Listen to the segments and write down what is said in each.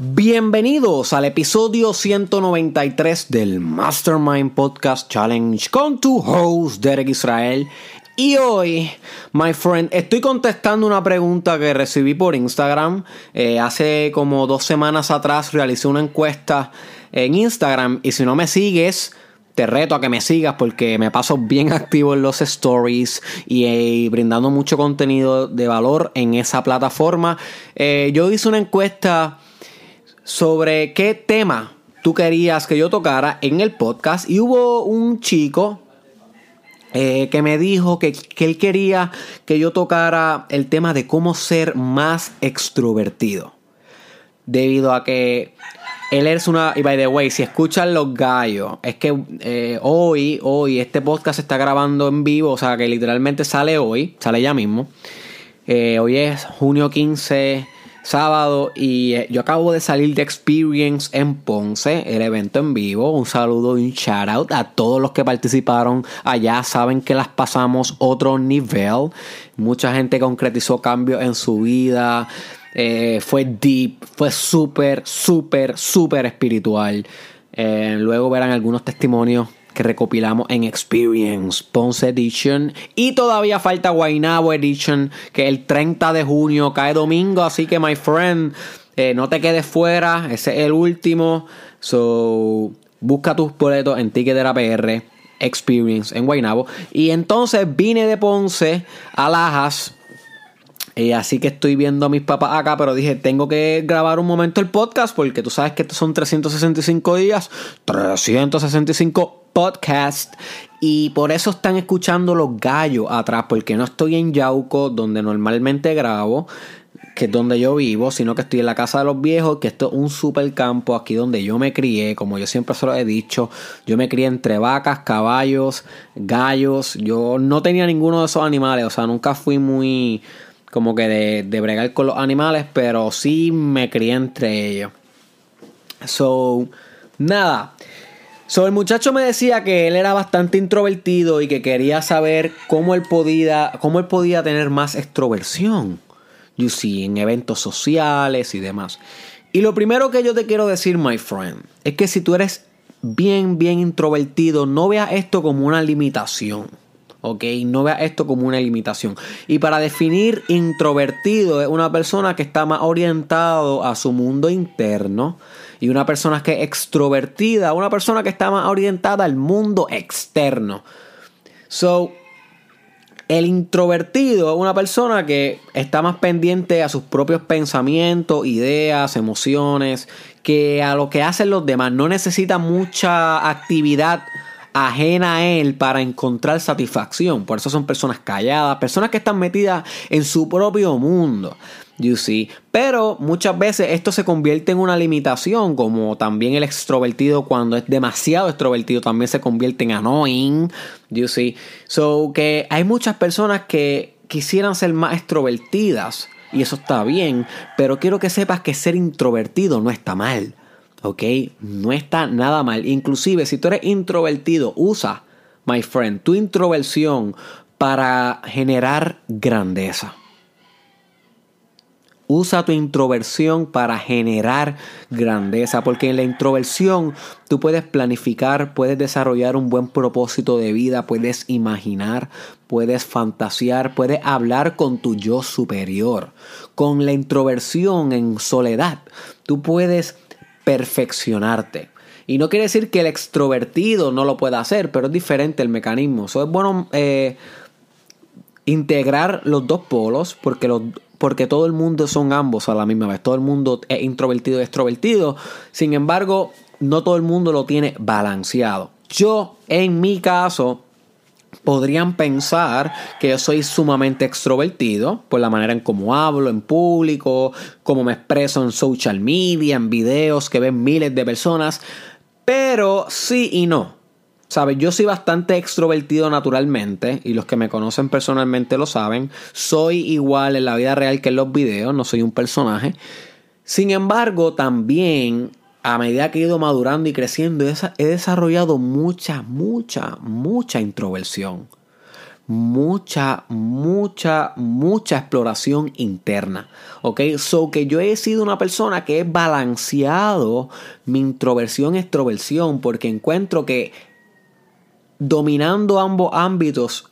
Bienvenidos al episodio 193 del Mastermind Podcast Challenge con tu host Derek Israel. Y hoy, my friend, estoy contestando una pregunta que recibí por Instagram. Eh, hace como dos semanas atrás realicé una encuesta en Instagram y si no me sigues, te reto a que me sigas porque me paso bien activo en los stories y, eh, brindando mucho contenido de valor en esa plataforma. Eh, yo hice una encuesta sobre qué tema tú querías que yo tocara en el podcast y hubo un chico eh, que me dijo que, que, él quería que yo tocara el tema de cómo ser más extrovertido. Debido a que él es una... Y by the way, si escuchan los gallos, es que eh, hoy, hoy, este podcast se está grabando en vivo, o sea que literalmente sale hoy, sale ya mismo. Eh, hoy es junio 15 sábado y eh, yo acabo de salir de Experience en Ponce, el evento en vivo. Un saludo y un shout out a todos los que participaron allá. Saben que las pasamos otro nivel. Mucha gente concretizó cambios en su vida. Eh, fue deep, fue súper, súper, súper espiritual. Eh, luego verán algunos testimonios que recopilamos en Experience Ponce Edition. Y todavía falta Guaynabo Edition, que el 30 de junio cae domingo. Así que, my friend, eh, no te quedes fuera. Ese es el último. So, busca tus boletos en Ticketera PR. Experience en Guaynabo. Y entonces vine de Ponce a Lajas y así que estoy viendo a mis papás acá, pero dije, tengo que grabar un momento el podcast porque tú sabes que estos son 365 días, 365 podcasts. Y por eso están escuchando los gallos atrás, porque no estoy en Yauco, donde normalmente grabo, que es donde yo vivo, sino que estoy en la casa de los viejos, que esto es un super campo aquí donde yo me crié, como yo siempre se lo he dicho, yo me crié entre vacas, caballos, gallos, yo no tenía ninguno de esos animales, o sea, nunca fui muy como que de, de bregar con los animales, pero sí me crié entre ellos. So, nada. So, el muchacho me decía que él era bastante introvertido y que quería saber cómo él podía, cómo él podía tener más extroversión. You see, en eventos sociales y demás. Y lo primero que yo te quiero decir, my friend, es que si tú eres bien, bien introvertido, no veas esto como una limitación. ¿ok? No vea esto como una limitación. Y para definir introvertido es una persona que está más orientado a su mundo interno y una persona que es extrovertida, una persona que está más orientada al mundo externo. So, el introvertido es una persona que está más pendiente a sus propios pensamientos, ideas, emociones, que a lo que hacen los demás. No necesita mucha actividad ajena a él para encontrar satisfacción. Por eso son personas calladas, personas que están metidas en su propio mundo. You see. Pero muchas veces esto se convierte en una limitación, como también el extrovertido cuando es demasiado extrovertido también se convierte en annoying. You see. So que hay muchas personas que quisieran ser más extrovertidas y eso está bien, pero quiero que sepas que ser introvertido no está mal. ¿Ok? No está nada mal. Inclusive si tú eres introvertido, usa, my friend, tu introversión para generar grandeza. Usa tu introversión para generar grandeza, porque en la introversión tú puedes planificar, puedes desarrollar un buen propósito de vida, puedes imaginar, puedes fantasear, puedes hablar con tu yo superior. Con la introversión en soledad, tú puedes perfeccionarte. Y no quiere decir que el extrovertido no lo pueda hacer, pero es diferente el mecanismo. Eso es bueno eh, integrar los dos polos, porque, los, porque todo el mundo son ambos a la misma vez. Todo el mundo es introvertido y extrovertido. Sin embargo, no todo el mundo lo tiene balanceado. Yo, en mi caso, podrían pensar que yo soy sumamente extrovertido por la manera en cómo hablo en público, cómo me expreso en social media, en videos que ven miles de personas, pero sí y no. ¿Sabes? Yo soy bastante extrovertido naturalmente y los que me conocen personalmente lo saben. Soy igual en la vida real que en los videos, no soy un personaje. Sin embargo, también a medida que he ido madurando y creciendo, he desarrollado mucha, mucha, mucha introversión. mucha, mucha, mucha exploración interna. ¿Ok? So que yo he sido una persona que he balanceado mi introversión extroversión porque encuentro que dominando ambos ámbitos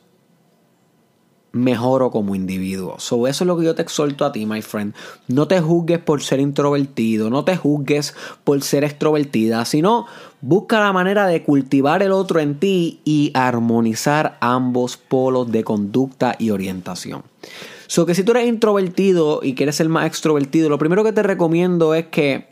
mejoro como individuo. So, eso es lo que yo te exhorto a ti, my friend. No te juzgues por ser introvertido, no te juzgues por ser extrovertida, sino busca la manera de cultivar el otro en ti y armonizar ambos polos de conducta y orientación. So que si tú eres introvertido y quieres ser más extrovertido, lo primero que te recomiendo es que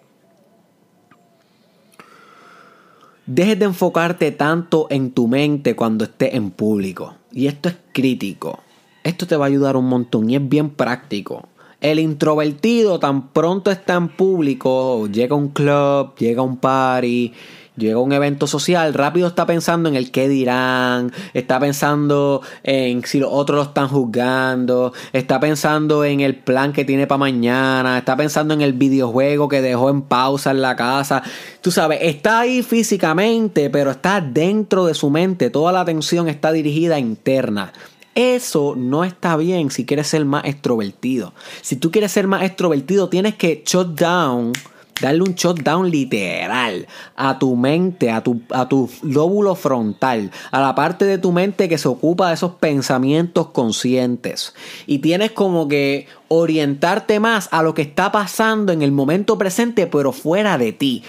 dejes de enfocarte tanto en tu mente cuando estés en público. Y esto es crítico. Esto te va a ayudar un montón y es bien práctico. El introvertido tan pronto está en público, llega a un club, llega a un party, llega a un evento social, rápido está pensando en el qué dirán, está pensando en si los otros lo están juzgando, está pensando en el plan que tiene para mañana, está pensando en el videojuego que dejó en pausa en la casa. Tú sabes, está ahí físicamente, pero está dentro de su mente, toda la atención está dirigida interna. Eso no está bien si quieres ser más extrovertido. Si tú quieres ser más extrovertido, tienes que shut down, darle un shutdown literal a tu mente, a tu, a tu lóbulo frontal, a la parte de tu mente que se ocupa de esos pensamientos conscientes. Y tienes como que orientarte más a lo que está pasando en el momento presente, pero fuera de ti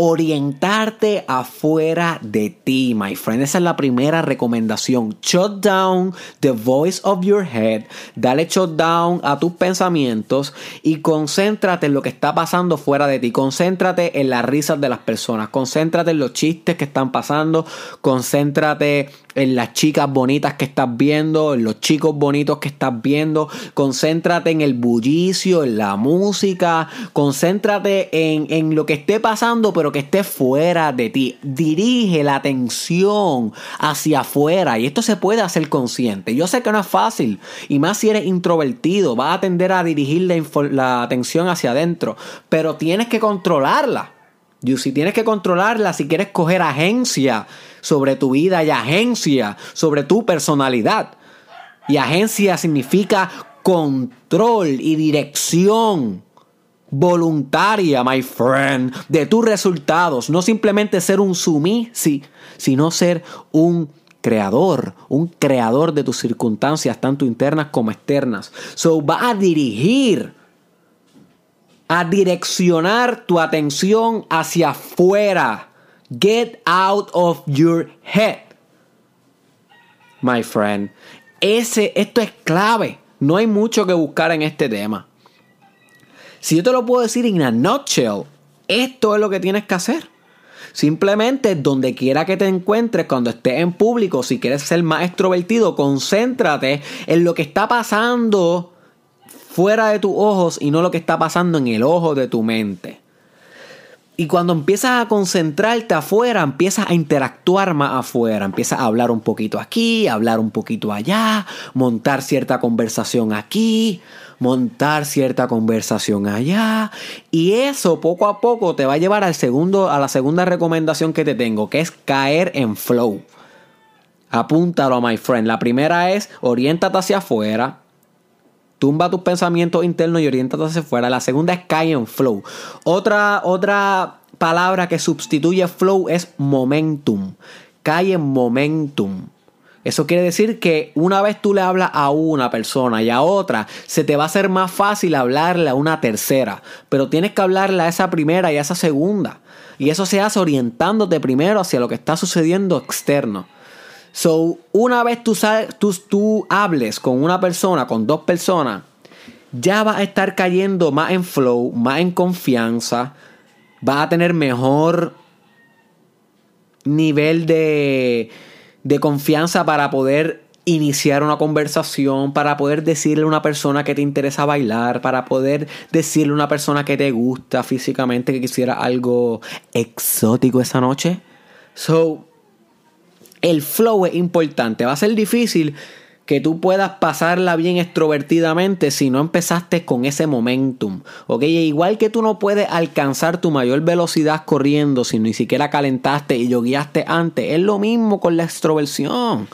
orientarte afuera de ti, my friend. Esa es la primera recomendación. Shut down the voice of your head. Dale shut down a tus pensamientos y concéntrate en lo que está pasando fuera de ti. Concéntrate en las risas de las personas. Concéntrate en los chistes que están pasando. Concéntrate en las chicas bonitas que estás viendo, en los chicos bonitos que estás viendo. Concéntrate en el bullicio, en la música. Concéntrate en, en lo que esté pasando, pero que esté fuera de ti. Dirige la atención hacia afuera y esto se puede hacer consciente. Yo sé que no es fácil y más si eres introvertido, vas a tender a dirigir la, la atención hacia adentro, pero tienes que controlarla. Si tienes que controlarla, si quieres coger agencia sobre tu vida y agencia sobre tu personalidad. Y agencia significa control y dirección voluntaria, my friend, de tus resultados. No simplemente ser un sumí, sí, sino ser un creador, un creador de tus circunstancias, tanto internas como externas. So va a dirigir, a direccionar tu atención hacia afuera. Get out of your head. My friend, ese, esto es clave. No hay mucho que buscar en este tema. Si yo te lo puedo decir en a nutshell, esto es lo que tienes que hacer. Simplemente donde quiera que te encuentres, cuando estés en público, si quieres ser más extrovertido, concéntrate en lo que está pasando fuera de tus ojos y no lo que está pasando en el ojo de tu mente. Y cuando empiezas a concentrarte afuera, empiezas a interactuar más afuera, empiezas a hablar un poquito aquí, hablar un poquito allá, montar cierta conversación aquí, montar cierta conversación allá. Y eso poco a poco te va a llevar al segundo, a la segunda recomendación que te tengo, que es caer en flow. Apúntalo, my friend. La primera es oriéntate hacia afuera. Tumba tus pensamientos internos y oriéntate hacia afuera. La segunda es caer en flow. Otra, otra palabra que sustituye flow es momentum. Cae en momentum. Eso quiere decir que una vez tú le hablas a una persona y a otra, se te va a hacer más fácil hablarle a una tercera. Pero tienes que hablarle a esa primera y a esa segunda. Y eso se hace orientándote primero hacia lo que está sucediendo externo. So, una vez tú, tú, tú hables con una persona, con dos personas, ya vas a estar cayendo más en flow, más en confianza, vas a tener mejor nivel de, de confianza para poder iniciar una conversación, para poder decirle a una persona que te interesa bailar, para poder decirle a una persona que te gusta físicamente, que quisiera algo exótico esa noche. So, el flow es importante. Va a ser difícil que tú puedas pasarla bien extrovertidamente si no empezaste con ese momentum. ¿ok? igual que tú no puedes alcanzar tu mayor velocidad corriendo si ni siquiera calentaste y yogueaste antes, es lo mismo con la extroversión.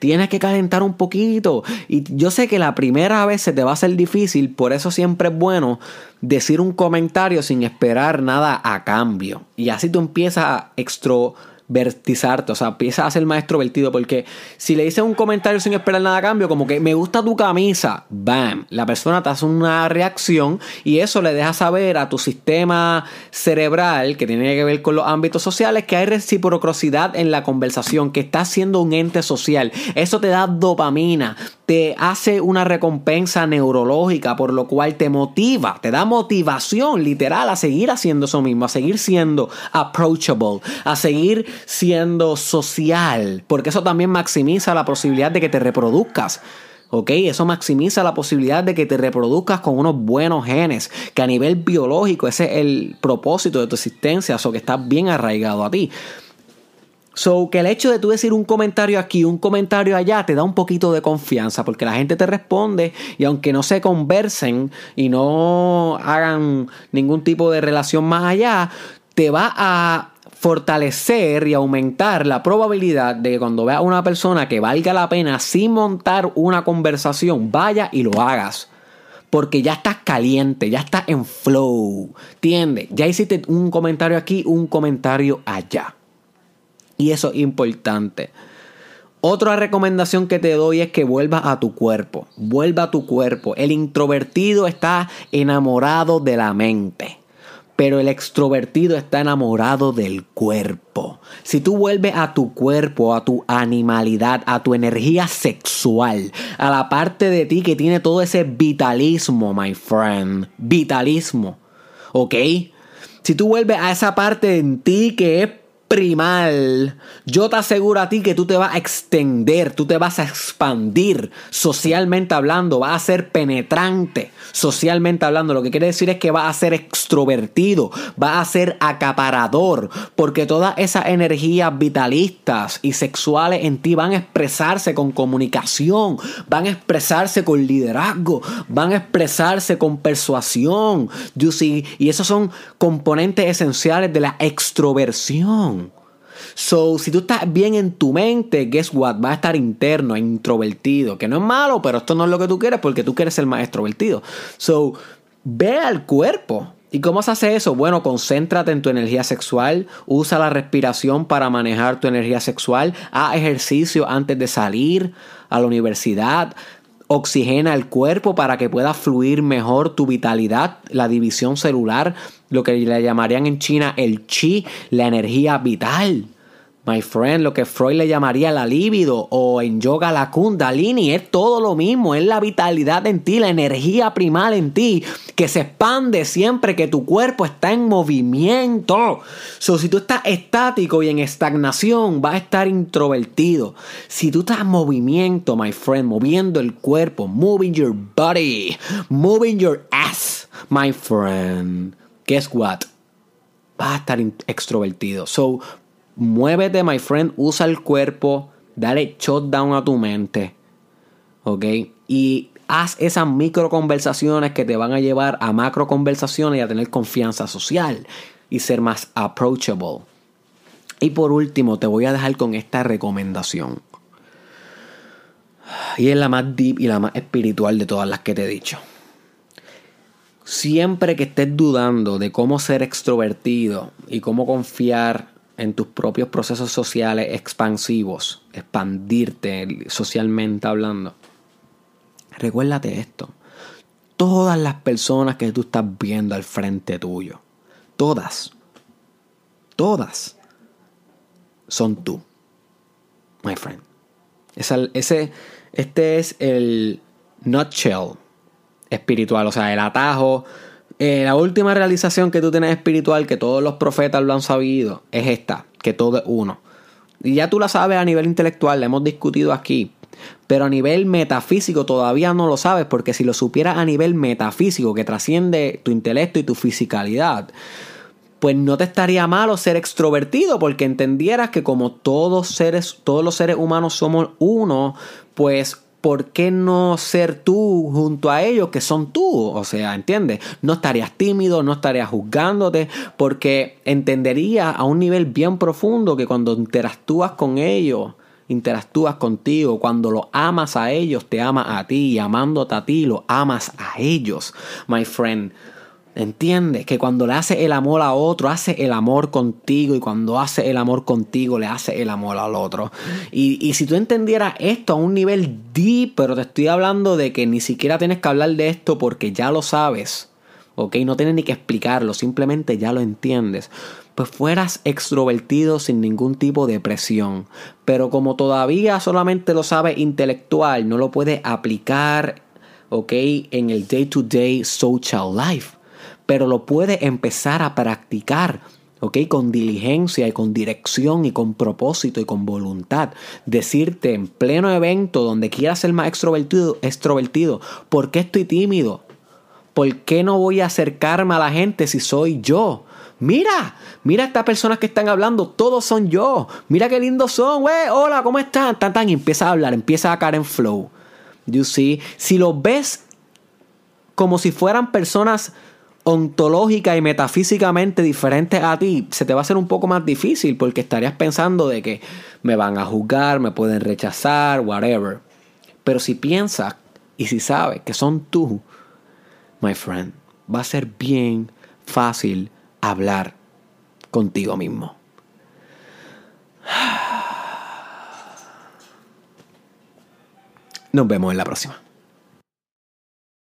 tienes que calentar un poquito. Y yo sé que la primera vez se te va a hacer difícil, por eso siempre es bueno decir un comentario sin esperar nada a cambio. Y así tú empiezas a extro vertizarte, o sea, empieza a ser más extrovertido, porque si le dices un comentario sin esperar nada a cambio, como que me gusta tu camisa, bam, la persona te hace una reacción y eso le deja saber a tu sistema cerebral, que tiene que ver con los ámbitos sociales, que hay reciprocidad en la conversación, que está siendo un ente social. Eso te da dopamina, te hace una recompensa neurológica, por lo cual te motiva, te da motivación literal a seguir haciendo eso mismo, a seguir siendo approachable, a seguir siendo social, porque eso también maximiza la posibilidad de que te reproduzcas. ¿Ok? Eso maximiza la posibilidad de que te reproduzcas con unos buenos genes, que a nivel biológico ese es el propósito de tu existencia, o que estás bien arraigado a ti. So, que el hecho de tú decir un comentario aquí, un comentario allá, te da un poquito de confianza porque la gente te responde y aunque no se conversen y no hagan ningún tipo de relación más allá, te va a fortalecer y aumentar la probabilidad de que cuando veas a una persona que valga la pena sin montar una conversación, vaya y lo hagas. Porque ya estás caliente, ya estás en flow. ¿Entiendes? Ya hiciste un comentario aquí, un comentario allá. Y eso es importante. Otra recomendación que te doy es que vuelvas a tu cuerpo. Vuelva a tu cuerpo. El introvertido está enamorado de la mente pero el extrovertido está enamorado del cuerpo. Si tú vuelves a tu cuerpo, a tu animalidad, a tu energía sexual, a la parte de ti que tiene todo ese vitalismo, my friend, vitalismo, ¿ok? Si tú vuelves a esa parte en ti que es primal, yo te aseguro a ti que tú te vas a extender, tú te vas a expandir socialmente hablando, vas a ser penetrante socialmente hablando. Lo que quiere decir es que vas a ser extrovertido, vas a ser acaparador, porque todas esas energías vitalistas y sexuales en ti van a expresarse con comunicación, van a expresarse con liderazgo, van a expresarse con persuasión. Y esos son componentes esenciales de la extroversión. So, si tú estás bien en tu mente, guess what? Vas a estar interno, introvertido. Que no es malo, pero esto no es lo que tú quieres porque tú quieres ser más extrovertido. So, ve al cuerpo. ¿Y cómo se hace eso? Bueno, concéntrate en tu energía sexual, usa la respiración para manejar tu energía sexual, haz ejercicio antes de salir a la universidad, oxigena el cuerpo para que pueda fluir mejor tu vitalidad, la división celular, lo que le llamarían en China el chi, la energía vital. My friend, lo que Freud le llamaría la libido o en yoga la kundalini, es todo lo mismo, es la vitalidad en ti, la energía primal en ti, que se expande siempre que tu cuerpo está en movimiento. So, si tú estás estático y en estagnación, vas a estar introvertido. Si tú estás en movimiento, my friend, moviendo el cuerpo, moving your body, moving your ass, my friend, guess what? Vas a estar extrovertido. So, muévete, my friend, usa el cuerpo, dale shutdown a tu mente, ¿ok? Y haz esas micro conversaciones que te van a llevar a macro conversaciones y a tener confianza social y ser más approachable. Y por último, te voy a dejar con esta recomendación. Y es la más deep y la más espiritual de todas las que te he dicho. Siempre que estés dudando de cómo ser extrovertido y cómo confiar en tus propios procesos sociales expansivos, expandirte socialmente hablando. Recuérdate esto. Todas las personas que tú estás viendo al frente tuyo, todas, todas, son tú, my friend. ese, este es el nutshell espiritual, o sea, el atajo eh, la última realización que tú tienes espiritual, que todos los profetas lo han sabido, es esta, que todo es uno. Y ya tú la sabes a nivel intelectual, la hemos discutido aquí. Pero a nivel metafísico todavía no lo sabes, porque si lo supieras a nivel metafísico, que trasciende tu intelecto y tu fisicalidad, pues no te estaría malo ser extrovertido, porque entendieras que como todos seres, todos los seres humanos somos uno, pues ¿por qué no ser tú junto a ellos que son tú? O sea, ¿entiendes? No estarías tímido, no estarías juzgándote, porque entenderías a un nivel bien profundo que cuando interactúas con ellos interactúas contigo, cuando lo amas a ellos, te ama a ti, y amándote a ti, lo amas a ellos, my friend. Entiende que cuando le hace el amor a otro, hace el amor contigo y cuando hace el amor contigo, le hace el amor al otro. Y, y si tú entendieras esto a un nivel deep, pero te estoy hablando de que ni siquiera tienes que hablar de esto porque ya lo sabes, ¿ok? No tienes ni que explicarlo, simplemente ya lo entiendes pues fueras extrovertido sin ningún tipo de presión. Pero como todavía solamente lo sabes intelectual, no lo puedes aplicar, ¿ok? En el day-to-day social life. Pero lo puedes empezar a practicar. ¿ok? Con diligencia y con dirección y con propósito y con voluntad. Decirte en pleno evento donde quieras ser más extrovertido, extrovertido, ¿por qué estoy tímido? ¿Por qué no voy a acercarme a la gente si soy yo? Mira, mira estas personas que están hablando, todos son yo. Mira qué lindos son, güey. Hola, ¿cómo están? Tan, tan, y empieza a hablar, empieza a caer en flow. You see, si los ves como si fueran personas ontológicas y metafísicamente diferentes a ti, se te va a hacer un poco más difícil porque estarías pensando de que me van a juzgar, me pueden rechazar, whatever. Pero si piensas y si sabes que son tú, my friend, va a ser bien fácil hablar contigo mismo. Nos vemos en la próxima.